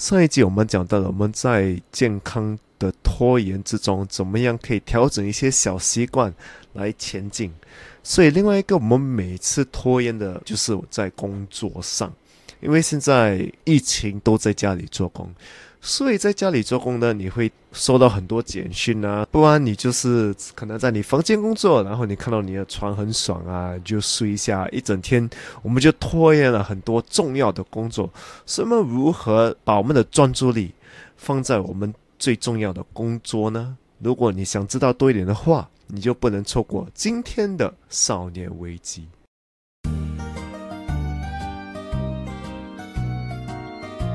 上一集我们讲到了我们在健康的拖延之中，怎么样可以调整一些小习惯来前进。所以另外一个我们每次拖延的就是在工作上，因为现在疫情都在家里做工。所以在家里做工呢，你会收到很多简讯啊，不然你就是可能在你房间工作，然后你看到你的床很爽啊，就睡一下，一整天我们就拖延了很多重要的工作。所以我们如何把我们的专注力放在我们最重要的工作呢？如果你想知道多一点的话，你就不能错过今天的少年危机。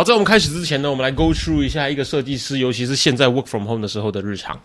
好，在我们开始之前呢，我们来 go through 一下一个设计师，尤其是现在 work from home 的时候的日常。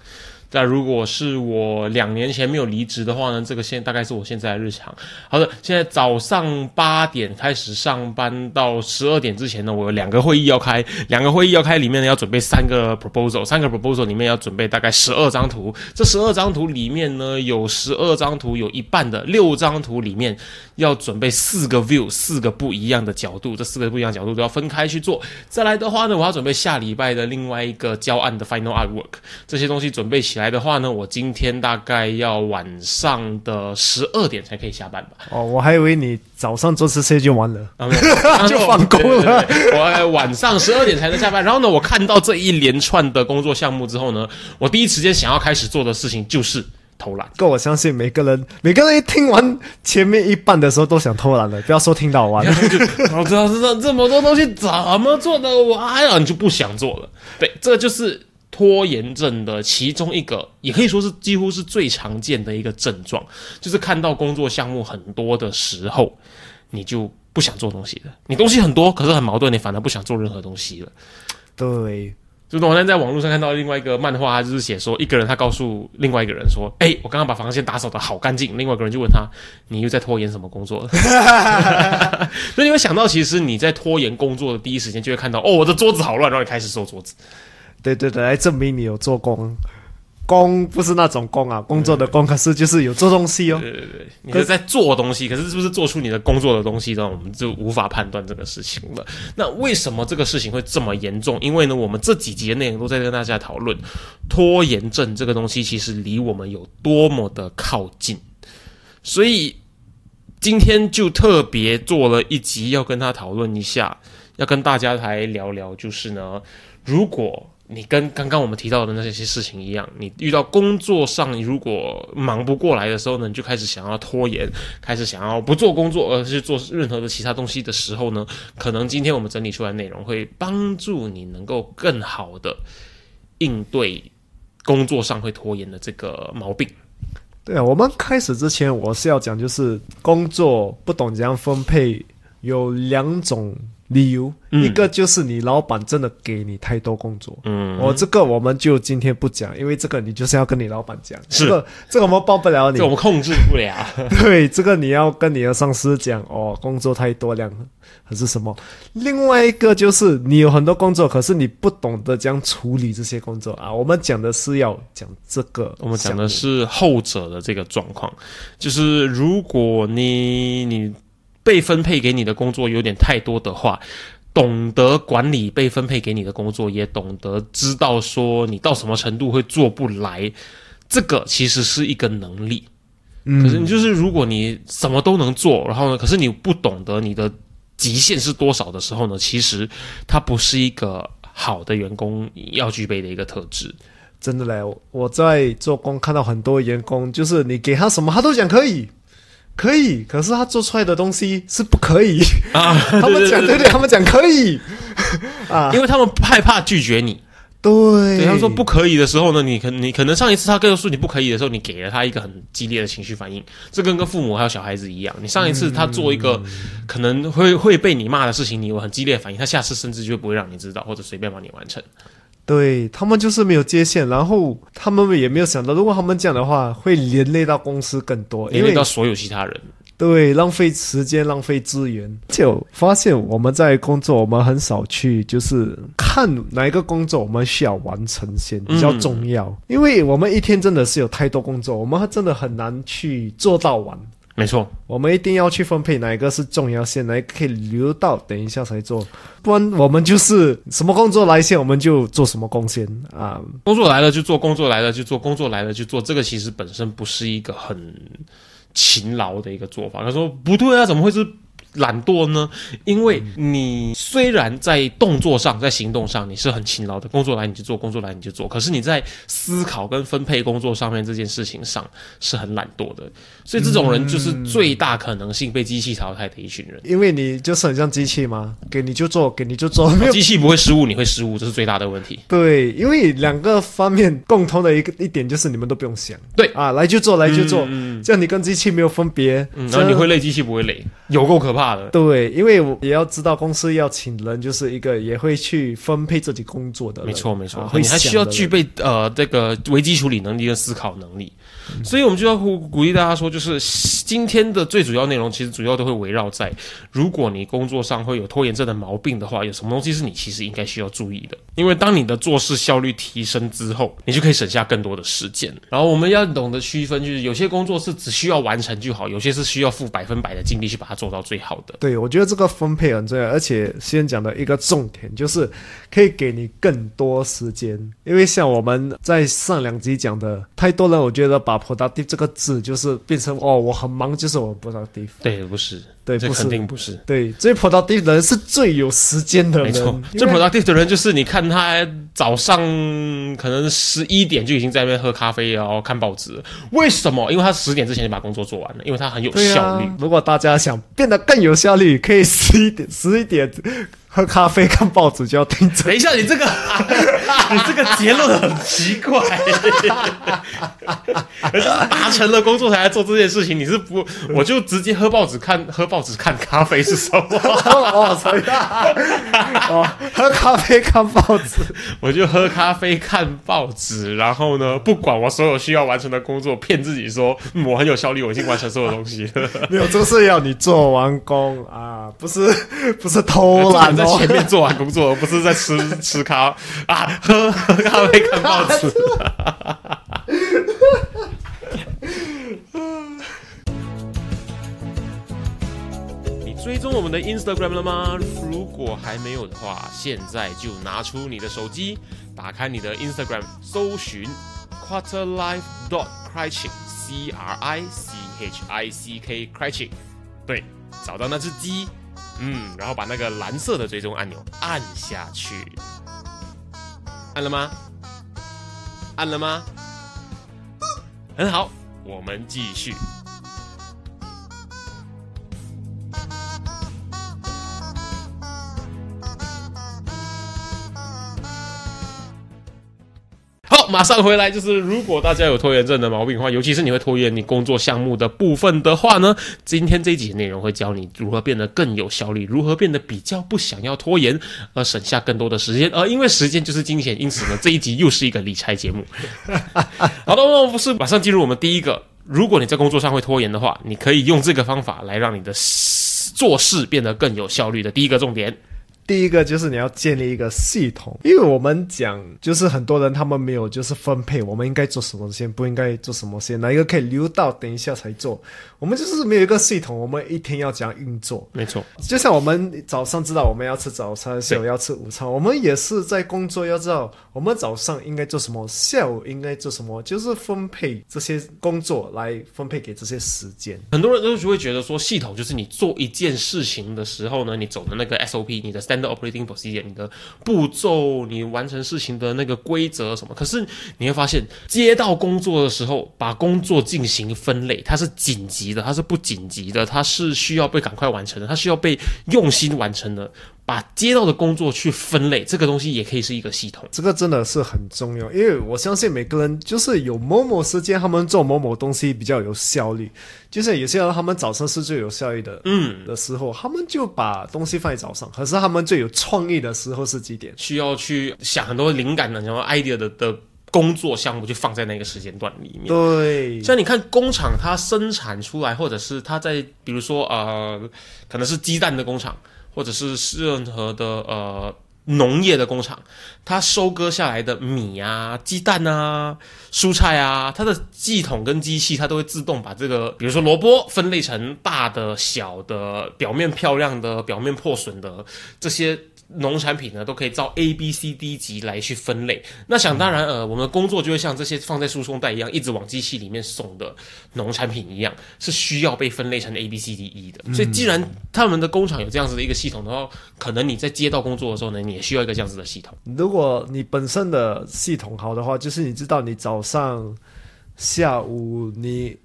那如果是我两年前没有离职的话呢？这个现大概是我现在的日常。好的，现在早上八点开始上班，到十二点之前呢，我有两个会议要开，两个会议要开，里面呢要准备三个 proposal，三个 proposal 里面要准备大概十二张图。这十二张图里面呢，有十二张图，有一半的六张图里面要准备四个 view，四个不一样的角度，这四个不一样角度都要分开去做。再来的话呢，我要准备下礼拜的另外一个教案的 final artwork，这些东西准备起来。的话呢，我今天大概要晚上的十二点才可以下班吧。哦，我还以为你早上做这些就完了，啊 就放工了。我晚上十二点才能下班。然后呢，我看到这一连串的工作项目之后呢，我第一时间想要开始做的事情就是偷懒。够我相信每个人，每个人一听完前面一半的时候都想偷懒了。不要说听到完，我知道知道这么多东西怎么做的完了，你就不想做了。对，这就是。拖延症的其中一个，也可以说是几乎是最常见的一个症状，就是看到工作项目很多的时候，你就不想做东西了。你东西很多，可是很矛盾，你反而不想做任何东西了。对，就我那天在网络上看到另外一个漫画，就是写说一个人他告诉另外一个人说：“哎，我刚刚把房间打扫的好干净。”另外一个人就问他：“你又在拖延什么工作？” 所以你会想到，其实你在拖延工作的第一时间，就会看到哦，我的桌子好乱，然后你开始收桌子。对对对，来证明你有做工，工不是那种工啊，工作的工，可是就是有做东西哦。对对对，你是在做东西，可是是不是做出你的工作的东西呢？我们就无法判断这个事情了。那为什么这个事情会这么严重？因为呢，我们这几集的内容都在跟大家讨论拖延症这个东西，其实离我们有多么的靠近。所以今天就特别做了一集，要跟他讨论一下，要跟大家来聊聊，就是呢，如果你跟刚刚我们提到的那些事情一样，你遇到工作上如果忙不过来的时候呢，你就开始想要拖延，开始想要不做工作，而是做任何的其他东西的时候呢，可能今天我们整理出来内容会帮助你能够更好的应对工作上会拖延的这个毛病。对啊，我们开始之前我是要讲，就是工作不懂怎样分配，有两种。理由一个就是你老板真的给你太多工作，嗯，我这个我们就今天不讲，因为这个你就是要跟你老板讲，是这个我们帮不了你，我们控制不了。对，这个你要跟你的上司讲哦，工作太多量还是什么？另外一个就是你有很多工作，可是你不懂得这样处理这些工作啊。我们讲的是要讲这个，我们讲的是后者的这个状况，就是如果你你。被分配给你的工作有点太多的话，懂得管理被分配给你的工作，也懂得知道说你到什么程度会做不来，这个其实是一个能力。可是你就是如果你什么都能做，然后呢，可是你不懂得你的极限是多少的时候呢，其实它不是一个好的员工要具备的一个特质。真的嘞，我在做工看到很多员工，就是你给他什么，他都讲可以。可以，可是他做出来的东西是不可以啊！他们讲对对，他们讲可以 啊，因为他们害怕拒绝你。对，对，他说不可以的时候呢，你可你可能上一次他告诉你不可以的时候，你给了他一个很激烈的情绪反应，这跟跟父母还有小孩子一样，你上一次他做一个可能会会被你骂的事情，你有很激烈的反应，他下次甚至就不会让你知道，或者随便帮你完成。对他们就是没有界限，然后他们也没有想到，如果他们这样的话，会连累到公司更多，连累到所有其他人。对，浪费时间，浪费资源。就发现我们在工作，我们很少去就是看哪一个工作我们需要完成先比较重要，因为我们一天真的是有太多工作，我们真的很难去做到完。没错，我们一定要去分配哪一个是重要线，哪一个可以留到等一下才做，不然我们就是什么工作来线我们就做什么贡献啊。工作来了就做，工作来了就做，工作来了就做，这个其实本身不是一个很。勤劳的一个做法，他说不对啊，怎么会是？懒惰呢？因为你虽然在动作上、在行动上你是很勤劳的，工作来你就做，工作来你就做，可是你在思考跟分配工作上面这件事情上是很懒惰的。所以这种人就是最大可能性被机器淘汰的一群人。因为你就是很像机器吗？给你就做，给你就做，没有机器不会失误，你会失误，这是最大的问题。对，因为两个方面共同的一个一点就是你们都不用想，对啊，来就做，来就做，这样你跟机器没有分别，嗯然后你会累，机器不会累，有够可怕。对，因为我也要知道公司要请人，就是一个也会去分配自己工作的。没错，没错，你还需要具备呃这个危机处理能力跟思考能力。所以，我们就要鼓鼓励大家说，就是今天的最主要内容，其实主要都会围绕在：如果你工作上会有拖延症的毛病的话，有什么东西是你其实应该需要注意的？因为当你的做事效率提升之后，你就可以省下更多的时间。然后，我们要懂得区分，就是有些工作是只需要完成就好，有些是需要付百分百的精力去把它做到最好的。对，我觉得这个分配很重要。而且，先讲的一个重点就是可以给你更多时间，因为像我们在上两集讲的，太多人，我觉得把 productive 这个字就是变成哦，我很忙，就是我 productive。对，不是，对，这肯定不是。对，最 productive 的人是最有时间的。没错，最 productive 的人就是你看他早上可能十一点就已经在那边喝咖啡，然后看报纸。为什么？因为他十点之前就把工作做完了，因为他很有效率。如果大家想变得更有效率，可以十一点十一点。喝咖啡看报纸就要听。等一下，你这个，你这个结论很奇怪。达成了工作才来做这件事情，你是不？我就直接喝报纸看，喝报纸看咖啡是什么？哦，哦，喝咖啡看报纸，我就喝咖啡看报纸，然后呢，不管我所有需要完成的工作，骗自己说我很有效率，我已经完成所有东西。没有，这是要你做完工啊，不是 不是偷懒。在前面做完工作，而不是在吃吃咖啊，喝喝咖啡看报纸。你追踪我们的 Instagram 了吗？如果还没有的话，现在就拿出你的手机，打开你的 Instagram，搜寻 Quarterlife dot Criching，C R I C H I C K Criching，对，找到那只鸡。嗯，然后把那个蓝色的追踪按钮按下去，按了吗？按了吗？很好，我们继续。马上回来，就是如果大家有拖延症的毛病的话，尤其是你会拖延你工作项目的部分的话呢，今天这一集内容会教你如何变得更有效率，如何变得比较不想要拖延，而省下更多的时间。而因为时间就是金钱，因此呢，这一集又是一个理财节目。好的，我们是马上进入我们第一个，如果你在工作上会拖延的话，你可以用这个方法来让你的做事变得更有效率的第一个重点。第一个就是你要建立一个系统，因为我们讲就是很多人他们没有就是分配，我们应该做什么先，不应该做什么先，哪一个可以留到等一下才做。我们就是没有一个系统，我们一天要怎样运作？没错，就像我们早上知道我们要吃早餐，下午要吃午餐，我们也是在工作要知道我们早上应该做什么，下午应该做什么，就是分配这些工作来分配给这些时间。很多人都会觉得说，系统就是你做一件事情的时候呢，你走的那个 SOP，你的 Standard Operating Procedure，你的步骤，你完成事情的那个规则什么。可是你会发现，接到工作的时候，把工作进行分类，它是紧急的，它是不紧急的，它是需要被赶快完成的，它需要被用心完成的。把接到的工作去分类，这个东西也可以是一个系统。这个真的是很重要，因为我相信每个人就是有某某时间，他们做某某东西比较有效率。就是有些人他们早上是最有效率的，嗯，的时候，他们就把东西放在早上。可是他们最有创意的时候是几点？需要去想很多灵感的、然后 idea 的的工作项目，就放在那个时间段里面。对，像你看工厂，它生产出来，或者是它在，比如说呃，可能是鸡蛋的工厂，或者是任何的呃农业的工厂，它收割下来的米啊、鸡蛋啊、蔬菜啊，它的系统跟机器，它都会自动把这个，比如说萝卜分类成大的、小的、表面漂亮的、表面破损的这些。农产品呢，都可以照 A、B、C、D 级来去分类。那想当然，呃，我们的工作就会像这些放在输送带一样，一直往机器里面送的农产品一样，是需要被分类成 A、B、C、D、E 的。所以，既然他们的工厂有这样子的一个系统的话，可能你在接到工作的时候呢，你也需要一个这样子的系统。如果你本身的系统好的话，就是你知道你早上、下午你。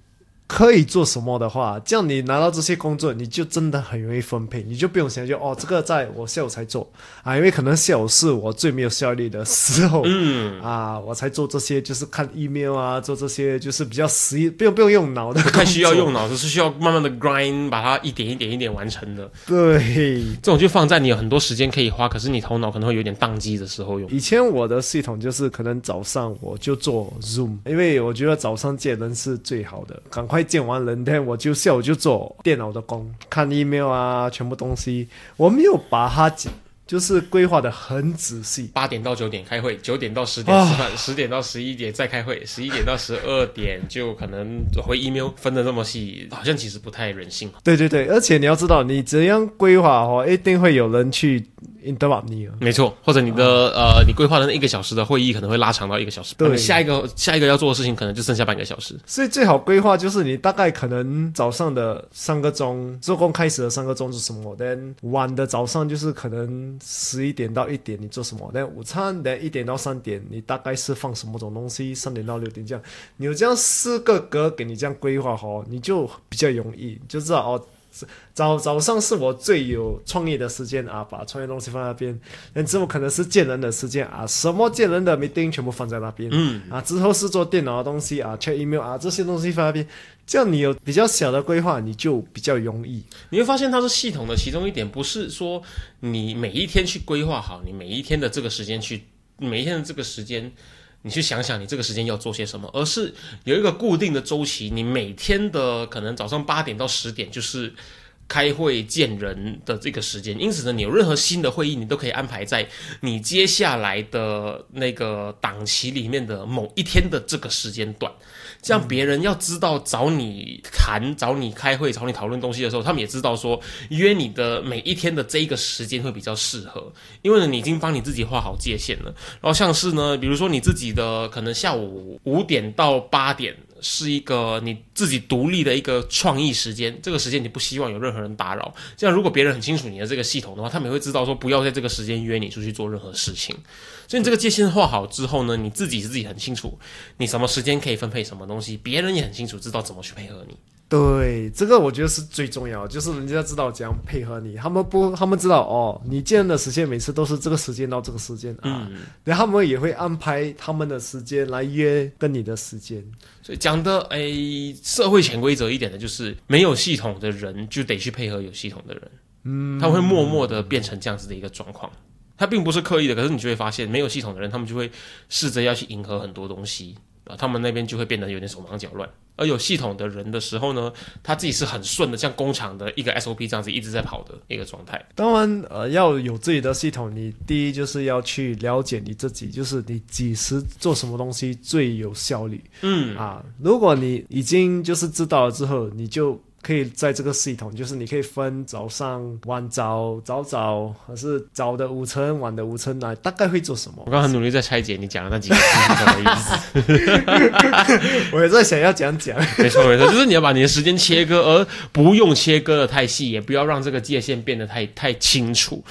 可以做什么的话，这样你拿到这些工作，你就真的很容易分配，你就不用想就哦，这个在我下午才做啊，因为可能下午是我最没有效率的时候，嗯，啊，我才做这些，就是看 email 啊，做这些就是比较实际，不用不用用脑的，不太需要用脑，是需要慢慢的 grind 把它一点一点一点完成的。对，这种就放在你有很多时间可以花，可是你头脑可能会有点宕机的时候用。以前我的系统就是可能早上我就做 Zoom，因为我觉得早上见人是最好的，赶快。见完人，天我就下午就做电脑的工，看 email 啊，全部东西，我没有把它就是规划的很仔细。八点到九点开会，九点到十点吃饭，十点到十一点再开会，十一点到十二点就可能回 email，分的那么细，好像其实不太人性。对对对，而且你要知道，你怎样规划哦，一定会有人去。没错，或者你的呃，你规划的那一个小时的会议可能会拉长到一个小时，对，下一个下一个要做的事情可能就剩下半个小时，所以最好规划就是你大概可能早上的三个钟做工开始的三个钟是什么，then 晚的早上就是可能十一点到一点你做什么，then 午餐 then 一点到三点你大概是放什么种东西，三点到六点这样，你有这样四个格给你这样规划好，你就比较容易就知道哦。早早上是我最有创意的时间啊，把创业东西放在那边。那之后可能是见人的时间啊，什么见人的 meeting 全部放在那边。嗯啊，之后是做电脑的东西啊，check email 啊，这些东西放那边。这样你有比较小的规划，你就比较容易。你会发现它是系统的其中一点，不是说你每一天去规划好，你每一天的这个时间去，每一天的这个时间。你去想想，你这个时间要做些什么，而是有一个固定的周期。你每天的可能早上八点到十点就是开会见人的这个时间，因此呢，你有任何新的会议，你都可以安排在你接下来的那个档期里面的某一天的这个时间段。像别人要知道找你谈、找你开会、找你讨论东西的时候，他们也知道说约你的每一天的这一个时间会比较适合，因为呢，你已经帮你自己画好界限了。然后像是呢，比如说你自己的可能下午五点到八点。是一个你自己独立的一个创意时间，这个时间你不希望有任何人打扰。这样，如果别人很清楚你的这个系统的话，他们也会知道说不要在这个时间约你出去做任何事情。所以你这个界限画好之后呢，你自己自己很清楚你什么时间可以分配什么东西，别人也很清楚知道怎么去配合你。对，这个我觉得是最重要，就是人家知道怎样配合你。他们不，他们知道哦，你见的时间每次都是这个时间到这个时间啊，然后他们也会安排他们的时间来约跟你的时间。所以讲的诶，社会潜规则一点的就是，没有系统的人就得去配合有系统的人，嗯，他会默默的变成这样子的一个状况。他并不是刻意的，可是你就会发现，没有系统的人，他们就会试着要去迎合很多东西啊。他们那边就会变得有点手忙脚乱，而有系统的人的时候呢，他自己是很顺的，像工厂的一个 SOP 这样子一直在跑的一个状态。当然，呃，要有自己的系统，你第一就是要去了解你自己，就是你几时做什么东西最有效率。嗯啊，如果你已经就是知道了之后，你就。可以在这个系统，就是你可以分早上、晚早、早早，还是早的午餐、晚的午餐来，大概会做什么？我刚很努力在拆解你讲的那几个是什么意思。我也在想要讲讲。没错没错，就是你要把你的时间切割，而不用切割的太细，也不要让这个界限变得太太清楚。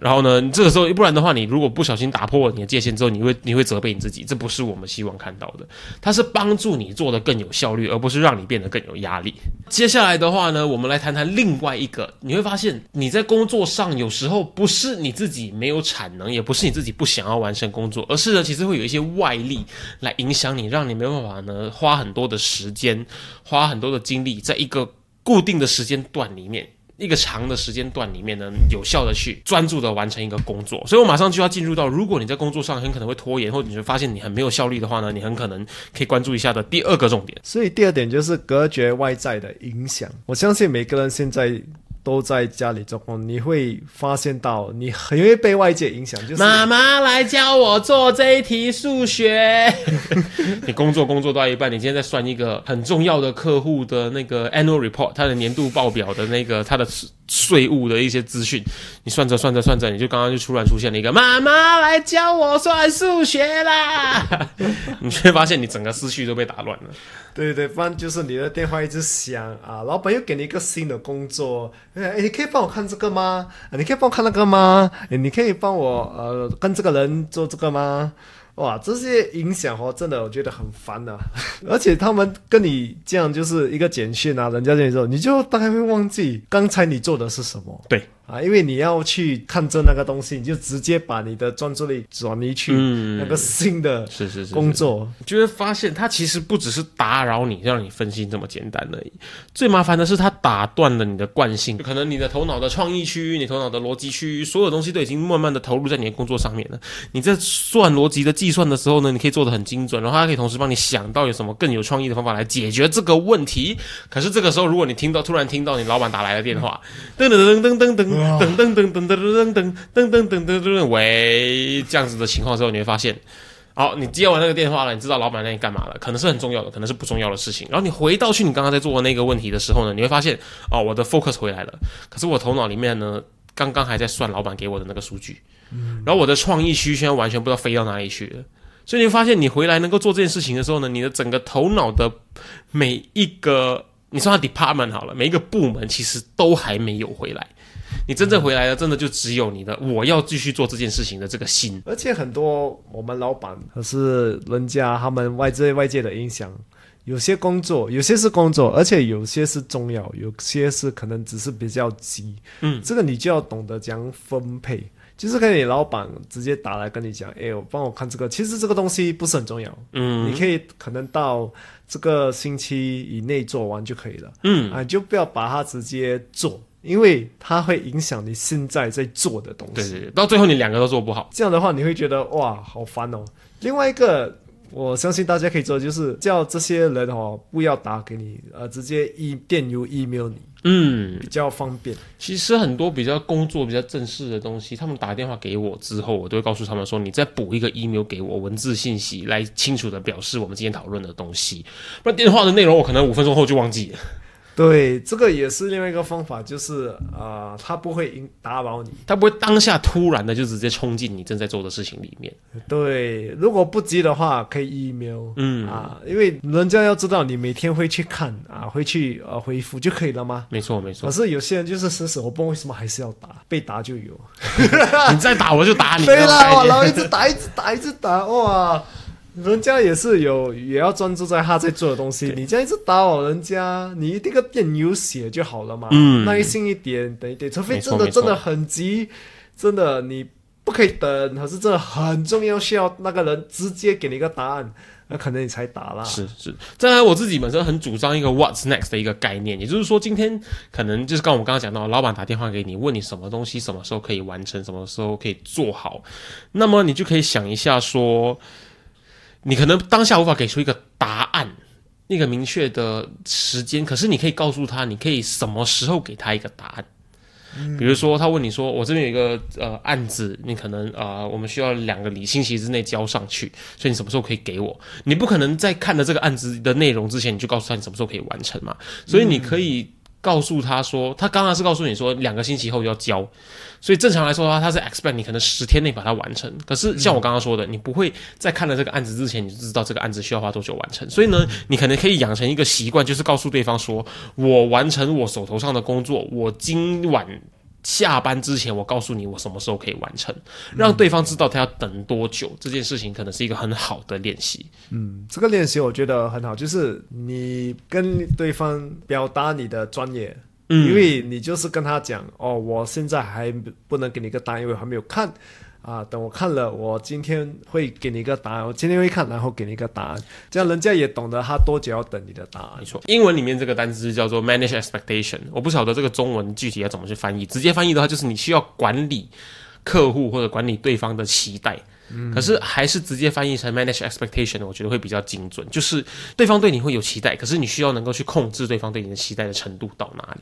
然后呢，这个时候不然的话，你如果不小心打破了你的界限之后，你会你会责备你自己，这不是我们希望看到的。它是帮助你做的更有效率，而不是让你变得更有压力。接下来的话呢，我们来谈谈另外一个，你会发现你在工作上有时候不是你自己没有产能，也不是你自己不想要完成工作，而是呢，其实会有一些外力来影响你，让你没办法呢花很多的时间，花很多的精力，在一个固定的时间段里面。一个长的时间段里面呢，有效的去专注的完成一个工作，所以我马上就要进入到，如果你在工作上很可能会拖延，或者你会发现你很没有效率的话呢，你很可能可以关注一下的第二个重点。所以第二点就是隔绝外在的影响。我相信每个人现在。都在家里做工，你会发现到你很容易被外界影响。就是妈妈来教我做这一题数学。你工作工作到一半，你今天在算一个很重要的客户的那个 annual report，他的年度报表的那个他的税务的一些资讯，你算着算着算着，你就刚刚就突然出现了一个妈妈来教我算数学啦，你却发现你整个思绪都被打乱了。对对，不然就是你的电话一直响啊，老板又给你一个新的工作，哎，你可以帮我看这个吗？你可以帮我看那个吗？你可以帮我呃跟这个人做这个吗？哇，这些影响哦，真的我觉得很烦呐，而且他们跟你这样就是一个简讯啊，人家跟你说，你就大概会忘记刚才你做的是什么。对。啊，因为你要去看着那个东西，你就直接把你的专注力转移去那个新的是是是工作，就会发现它其实不只是打扰你，让你分心这么简单而已。最麻烦的是它打断了你的惯性，可能你的头脑的创意区域、你头脑的逻辑区域，所有东西都已经慢慢的投入在你的工作上面了。你在算逻辑的计算的时候呢，你可以做的很精准，然后它可以同时帮你想到有什么更有创意的方法来解决这个问题。可是这个时候，如果你听到突然听到你老板打来的电话，噔噔噔噔噔噔。噔噔噔噔噔噔噔噔噔噔噔噔，喂，这样子的情况之后，你会发现，好，你接完那个电话了，你知道老板那里干嘛了？可能是很重要的，可能是不重要的事情。然后你回到去你刚刚在做的那个问题的时候呢，你会发现，哦，我的 focus 回来了。可是我头脑里面呢，刚刚还在算老板给我的那个数据，然后我的创意区现在完全不知道飞到哪里去了。所以你会发现，你回来能够做这件事情的时候呢，你的整个头脑的每一个，你说它 department 好了，每一个部门其实都还没有回来。你真正回来了，真的就只有你的我要继续做这件事情的这个心。而且很多我们老板可是人家他们外在外界的影响，有些工作有些是工作，而且有些是重要，有些是可能只是比较急。嗯，这个你就要懂得讲分配，就是跟你老板直接打来跟你讲，哎，我帮我看这个，其实这个东西不是很重要。嗯，你可以可能到这个星期以内做完就可以了。嗯啊，就不要把它直接做。因为它会影响你现在在做的东西，对对对，到最后你两个都做不好，这样的话你会觉得哇，好烦哦。另外一个，我相信大家可以做，就是叫这些人哦不要打给你，呃，直接一电邮 email 你，嗯，比较方便。其实很多比较工作比较正式的东西，他们打电话给我之后，我都会告诉他们说，你再补一个 email 给我，文字信息来清楚的表示我们今天讨论的东西，不然电话的内容我可能五分钟后就忘记了。对，这个也是另外一个方法，就是啊，他不会引打扰你，他不会当下突然的就直接冲进你正在做的事情里面。对，如果不急的话，可以 email，嗯啊，因为人家要知道你每天会去看啊，会去呃回复就可以了吗？没错，没错。可是有些人就是死死，我不为什么还是要打，被打就有，你再打我就打你。对啦，然后一直打，一直打，一直打，哇！人家也是有，也要专注在他在做的东西。你这样一直打扰人家，你这个电有写就好了嘛，嗯耐心一点，等一点。除非真的真的很急，真的你不可以等，可是真的很重要，需要那个人直接给你一个答案，那可能你才打啦。是是。再来，我自己本身很主张一个 What's next 的一个概念，也就是说，今天可能就是刚我们刚刚讲到，老板打电话给你，问你什么东西什么时候可以完成，什么时候可以做好，那么你就可以想一下说。你可能当下无法给出一个答案，一个明确的时间，可是你可以告诉他，你可以什么时候给他一个答案。比如说，他问你说：“我这边有一个呃案子，你可能啊，我们需要两个礼星期之内交上去，所以你什么时候可以给我？你不可能在看了这个案子的内容之前，你就告诉他你什么时候可以完成嘛？所以你可以。”告诉他说，他刚刚是告诉你说两个星期后要交，所以正常来说的话，他是 expect 你可能十天内把它完成。可是像我刚刚说的，你不会在看了这个案子之前，你就知道这个案子需要花多久完成。所以呢，你可能可以养成一个习惯，就是告诉对方说，我完成我手头上的工作，我今晚下班之前我告诉你我什么时候可以完成，让对方知道他要等多久，这件事情可能是一个很好的练习。嗯，这个练习我觉得很好，就是你跟对方表达你的专业，嗯因为你就是跟他讲哦，我现在还不能给你一个答案，因为还没有看啊。等我看了，我今天会给你一个答案，我今天会看，然后给你一个答案，这样人家也懂得他多久要等你的答案没。错，英文里面这个单词叫做 manage expectation，我不晓得这个中文具体要怎么去翻译。直接翻译的话，就是你需要管理客户或者管理对方的期待。可是还是直接翻译成 manage expectation，我觉得会比较精准。就是对方对你会有期待，可是你需要能够去控制对方对你的期待的程度到哪里，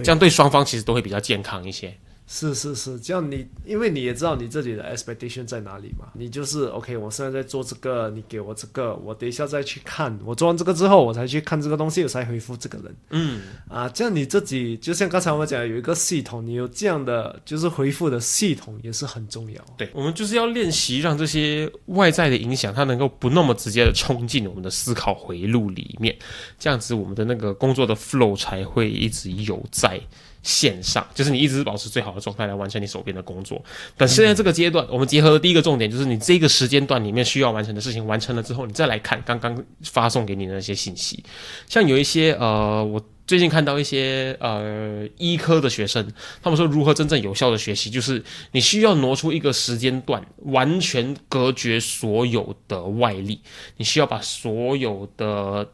这样对双方其实都会比较健康一些。是是是，这样你因为你也知道你自己的 expectation 在哪里嘛，你就是 OK，我现在在做这个，你给我这个，我等一下再去看，我做完这个之后，我才去看这个东西，我才回复这个人。嗯，啊，这样你自己就像刚才我们讲有一个系统，你有这样的就是回复的系统也是很重要。对，我们就是要练习让这些外在的影响，它能够不那么直接的冲进我们的思考回路里面，这样子我们的那个工作的 flow 才会一直有在线上，就是你一直保持最好的状态来完成你手边的工作。但现在这个阶段，我们结合的第一个重点就是你这个时间段里面需要完成的事情完成了之后，你再来看刚刚发送给你的那些信息，像有一些呃，我最近看到一些呃医科的学生，他们说如何真正有效的学习，就是你需要挪出一个时间段，完全隔绝所有的外力，你需要把所有的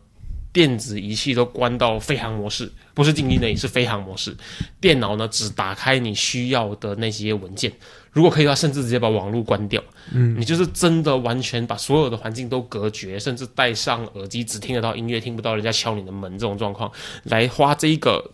电子仪器都关到飞行模式，不是静音的，也，是飞行模式。电脑呢，只打开你需要的那些文件，如果可以的话，甚至直接把网络关掉。嗯，你就是真的完全把所有的环境都隔绝，甚至戴上耳机只听得到音乐，听不到人家敲你的门这种状况，来花这一个，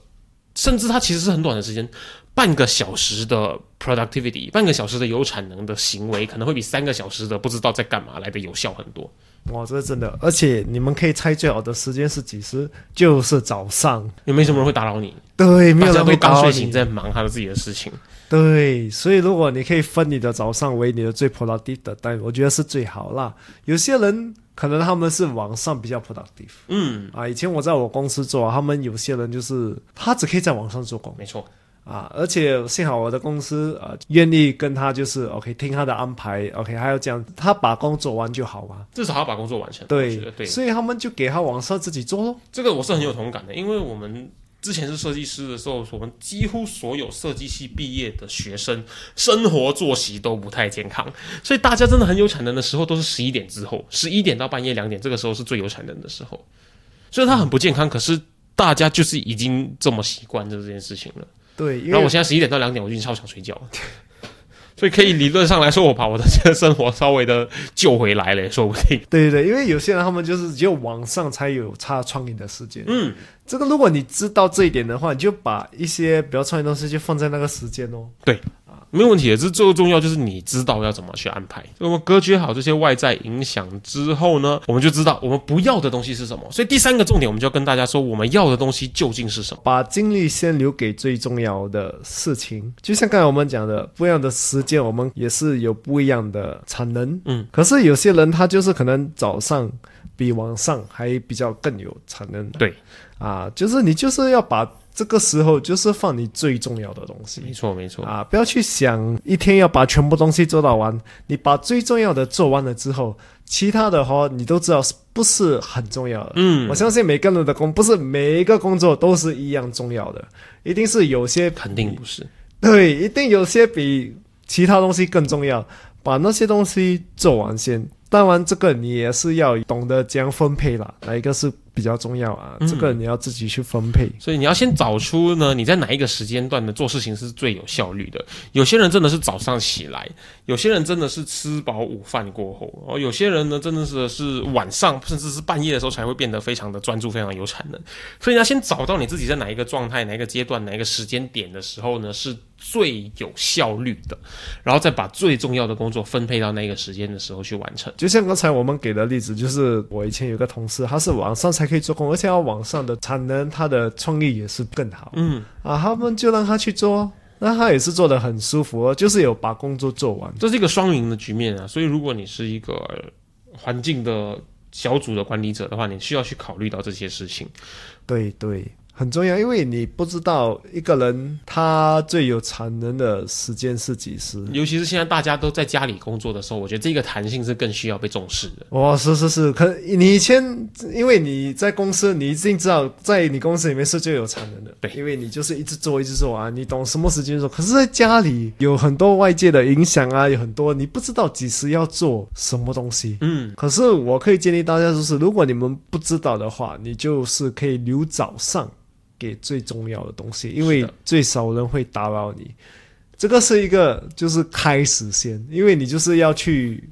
甚至它其实是很短的时间，半个小时的 productivity，半个小时的有产能的行为，可能会比三个小时的不知道在干嘛来的有效很多。哇，这是真的，而且你们可以猜最好的时间是几时？就是早上。有没什么人会打扰你，对，没有人会打扰你刚睡醒，。在忙他的自己的事情。对，所以如果你可以分你的早上为你的最 productive 的 time，我觉得是最好啦。有些人可能他们是晚上比较 productive 嗯，啊。以前我在我公司做，他们有些人就是他只可以在网上做工没错，啊，而且幸好我的公司呃愿意跟他就是 OK 听他的安排，OK 还要这样，他把工做完就好嘛。至少他把工作完成。对，对，所以他们就给他网上自己做咯。这个我是很有同感的，因为我们之前是设计师的时候，我们几乎所有设计系毕业的学生生活作息都不太健康，所以大家真的很有产能的时候都是十一点之后，十一点到半夜两点，这个时候是最有产能的时候。所以他很不健康，可是大家就是已经这么习惯这件事情了。对，因然后为我现在十一点到两点我就已经超想睡觉了。所以可以理论上来说，我把我的这个生活稍微的救回来了，也说不定。对对对，因为有些人他们就是只有晚上才有插创意的时间。嗯，这个如果你知道这一点的话，你就把一些比较创意的东西就放在那个时间哦。没有问题的，这最重要就是你知道要怎么去安排。所以我们隔绝好这些外在影响之后呢，我们就知道我们不要的东西是什么。所以第三个重点，我们就要跟大家说，我们要的东西究竟是什么。把精力先留给最重要的事情，就像刚才我们讲的，不一样的时间，我们也是有不一样的产能。嗯，可是有些人他就是可能早上比晚上还比较更有产能。对，啊，就是你就是要把这个时候就是放你最重要的东西。没错，没错。啊，不要去想一天要把全部东西做到完，你把最重要的做完了之后，其他的话你都知道是不是很重要的。嗯我，相信每个人的工不是每一个工作都是一样重要的，一定是有些肯定不是。对，一定有些比其他东西更重要，把那些东西做完先。当然，这个你也是要懂得怎样分配啦，哪一个是比较重要啊？嗯这个你要自己去分配。所以你要先找出呢，你在哪一个时间段的做事情是最有效率的。有些人真的是早上起来，有些人真的是吃饱午饭过后，哦，有些人呢真的是是晚上甚至是半夜的时候才会变得非常的专注，非常有产能。所以你要先找到你自己在哪一个状态、哪一个阶段、哪一个时间点的时候呢，是最有效率的，然后再把最重要的工作分配到那个时间的时候去完成。就像刚才我们给的例子，就是我以前有个同事，他是网上才可以做工，而且要网上的产能，他的创意也是更好。嗯，啊，他们就让他去做，那他也是做的很舒服哦，就是有把工作做完。这是一个双赢的局面啊。所以如果你是一个呃环境的小组的管理者的话，你需要去考虑到这些事情。对对很重要，因为你不知道一个人他最有产能的时间是几时。尤其是现在大家都在家里工作的时候，我觉得这个弹性是更需要被重视的。哦，是是是，可你以前因为你在公司，你一定知道在你公司里面是最有产能的，对因为你就是一直做一直做啊，你懂什么时间做。可是，在家里有很多外界的影响啊，有很多你不知道几时要做什么东西。嗯，可是我可以建议大家，就是如果你们不知道的话，你就是可以留早上给最重要的东西，因为最少人会打扰你。这个是一个就是开始先，因为你就是要去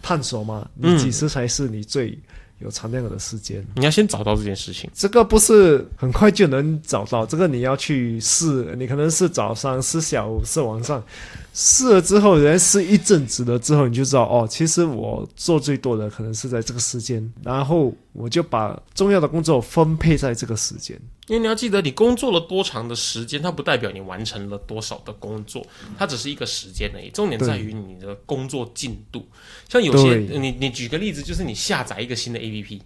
探索嘛，你嗯几时才是你最有产量的时间。你要先找到这件事情。这个不是很快就能找到，这个你要去试，你可能是早上、是下午、是晚上，试了之后，人试一阵子了之后，你就知道哦，其实我做最多的可能是在这个时间，然后我就把重要的工作分配在这个时间。因为你要记得，你工作了多长的时间，它不代表你完成了多少的工作，它只是一个时间而已。重点在于你的工作进度。像有些你你举个例子，就是你下载一个新的 APP，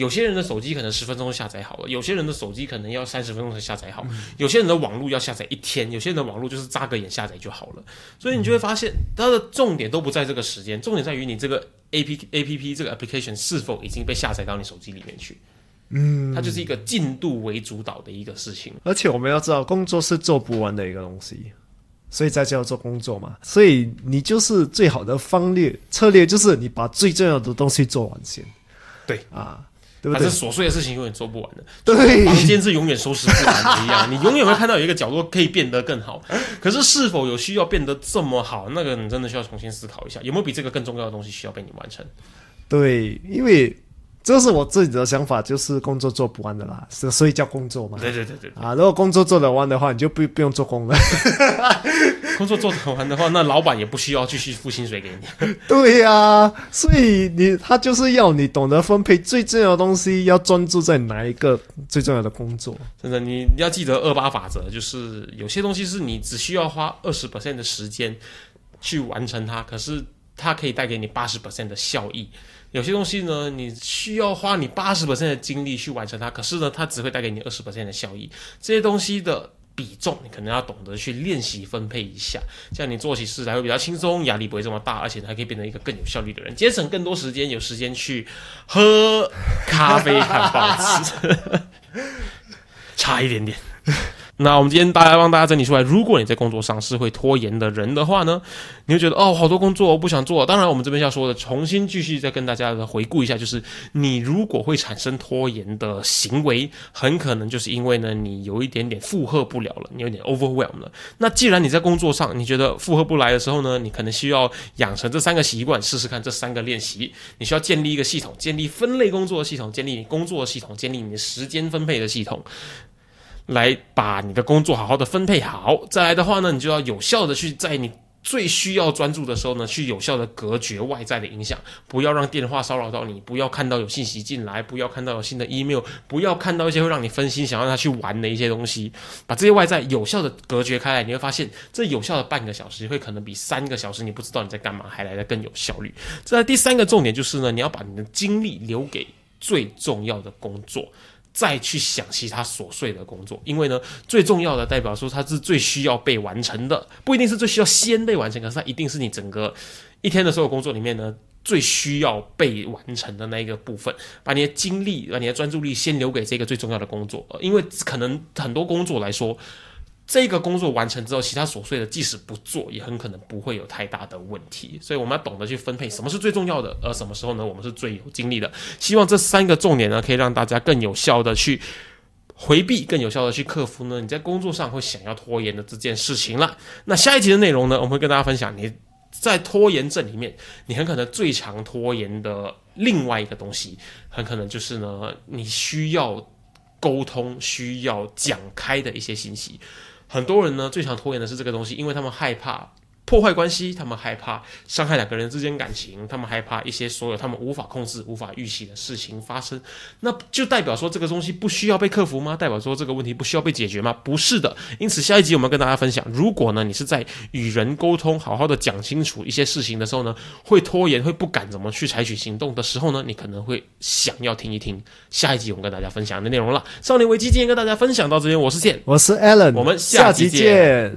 有些人的手机可能十分钟就下载好了，有些人的手机可能要三十分钟才下载好，有些人的网络要下载一天，有些人的网络就是眨个眼下载就好了。所以你就会发现，它的重点都不在这个时间，重点在于你这个 A P A P P 这个 application 是否已经被下载到你手机里面去。嗯，它就是一个进度为主导的一个事情。而且我们要知道，工作是做不完的一个东西，所以在这要做工作嘛。所以你就是最好的方略策略，就是你把最重要的东西做完先。对啊，对不对反正？琐碎的事情永远做不完的，对房间是永远收拾不完的一样，你永远会看到有一个角落可以变得更好。可是是否有需要变得这么好，那个你真的需要重新思考一下，有没有比这个更重要的东西需要被你完成？对，因为这是我自己的想法，就是工作做不完的啦，所所以叫工作嘛。对对对对，啊，如果工作做得完的话，你就不不用做工了。工作做得完的话，那老板也不需要继续付薪水给你。对呀、所以你他就是要你懂得分配最重要的东西，要专注在哪一个最重要的工作。真的，你要记得二八法则，就是有些东西是你只需要花二十 percent 的时间去完成它，可是它可以带给你八十 percent 的效益。有些东西呢，你需要花你八十 percent 的精力去完成它，可是呢，它只会带给你二十 percent 的效益。这些东西的比重，你可能要懂得去练习分配一下，这样你做起事来会比较轻松，压力不会这么大，而且还可以变成一个更有效率的人，节省更多时间，有时间去喝咖啡、看报纸。差一点点。那我们今天大家帮大家整理出来，如果你在工作上是会拖延的人的话呢，你会觉得哦，好多工作我不想做。当然，我们这边要说的，重新继续再跟大家的回顾一下，就是你如果会产生拖延的行为，很可能就是因为呢，你有一点点负荷不了了，你有点 overwhelm 了。那既然你在工作上你觉得负荷不来的时候呢，你可能需要养成这三个习惯，试试看这三个练习。你需要建立一个系统，建立分类工作的系统，建立你工作的系统，建立你的时间分配的系统。来把你的工作好好的分配好。再来的话呢，你就要有效的去在你最需要专注的时候呢，去有效的隔绝外在的影响，不要让电话骚扰到你，不要看到有信息进来，不要看到有新的 email，不要看到一些会让你分心、想让他去玩的一些东西，把这些外在有效的隔绝开来，你会发现这有效的半个小时会可能比三个小时你不知道你在干嘛还来的更有效率。这第三个重点就是呢，你要把你的精力留给最重要的工作。再去想其他琐碎的工作，因为呢，最重要的代表说它是最需要被完成的，不一定是最需要先被完成，可是它一定是你整个一天的所有工作里面呢最需要被完成的那一个部分。把你的精力、把你的专注力先留给这个最重要的工作，因为可能很多工作来说。这个工作完成之后，其他琐碎的即使不做，也很可能不会有太大的问题。所以我们要懂得去分配什么是最重要的，而什么时候呢，我们是最有精力的。希望这三个重点呢，可以让大家更有效的去回避，更有效的去克服呢你在工作上会想要拖延的这件事情了。那下一集的内容呢，我们会跟大家分享你在拖延症里面，你很可能最常拖延的另外一个东西，很可能就是呢，你需要沟通、需要讲开的一些信息。很多人呢最想拖延的是这个东西，因为他们害怕破坏关系，他们害怕伤害两个人之间感情，他们害怕一些所有他们无法控制、无法预期的事情发生。那就代表说这个东西不需要被克服吗？代表说这个问题不需要被解决吗？不是的。因此，下一集我们跟大家分享，如果呢你是在与人沟通、好好的讲清楚一些事情的时候呢，会拖延、会不敢怎么去采取行动的时候呢，你可能会想要听一听下一集我们跟大家分享的内容了。少年危机今天跟大家分享到这边，我是健，我是 Alan，我们下集见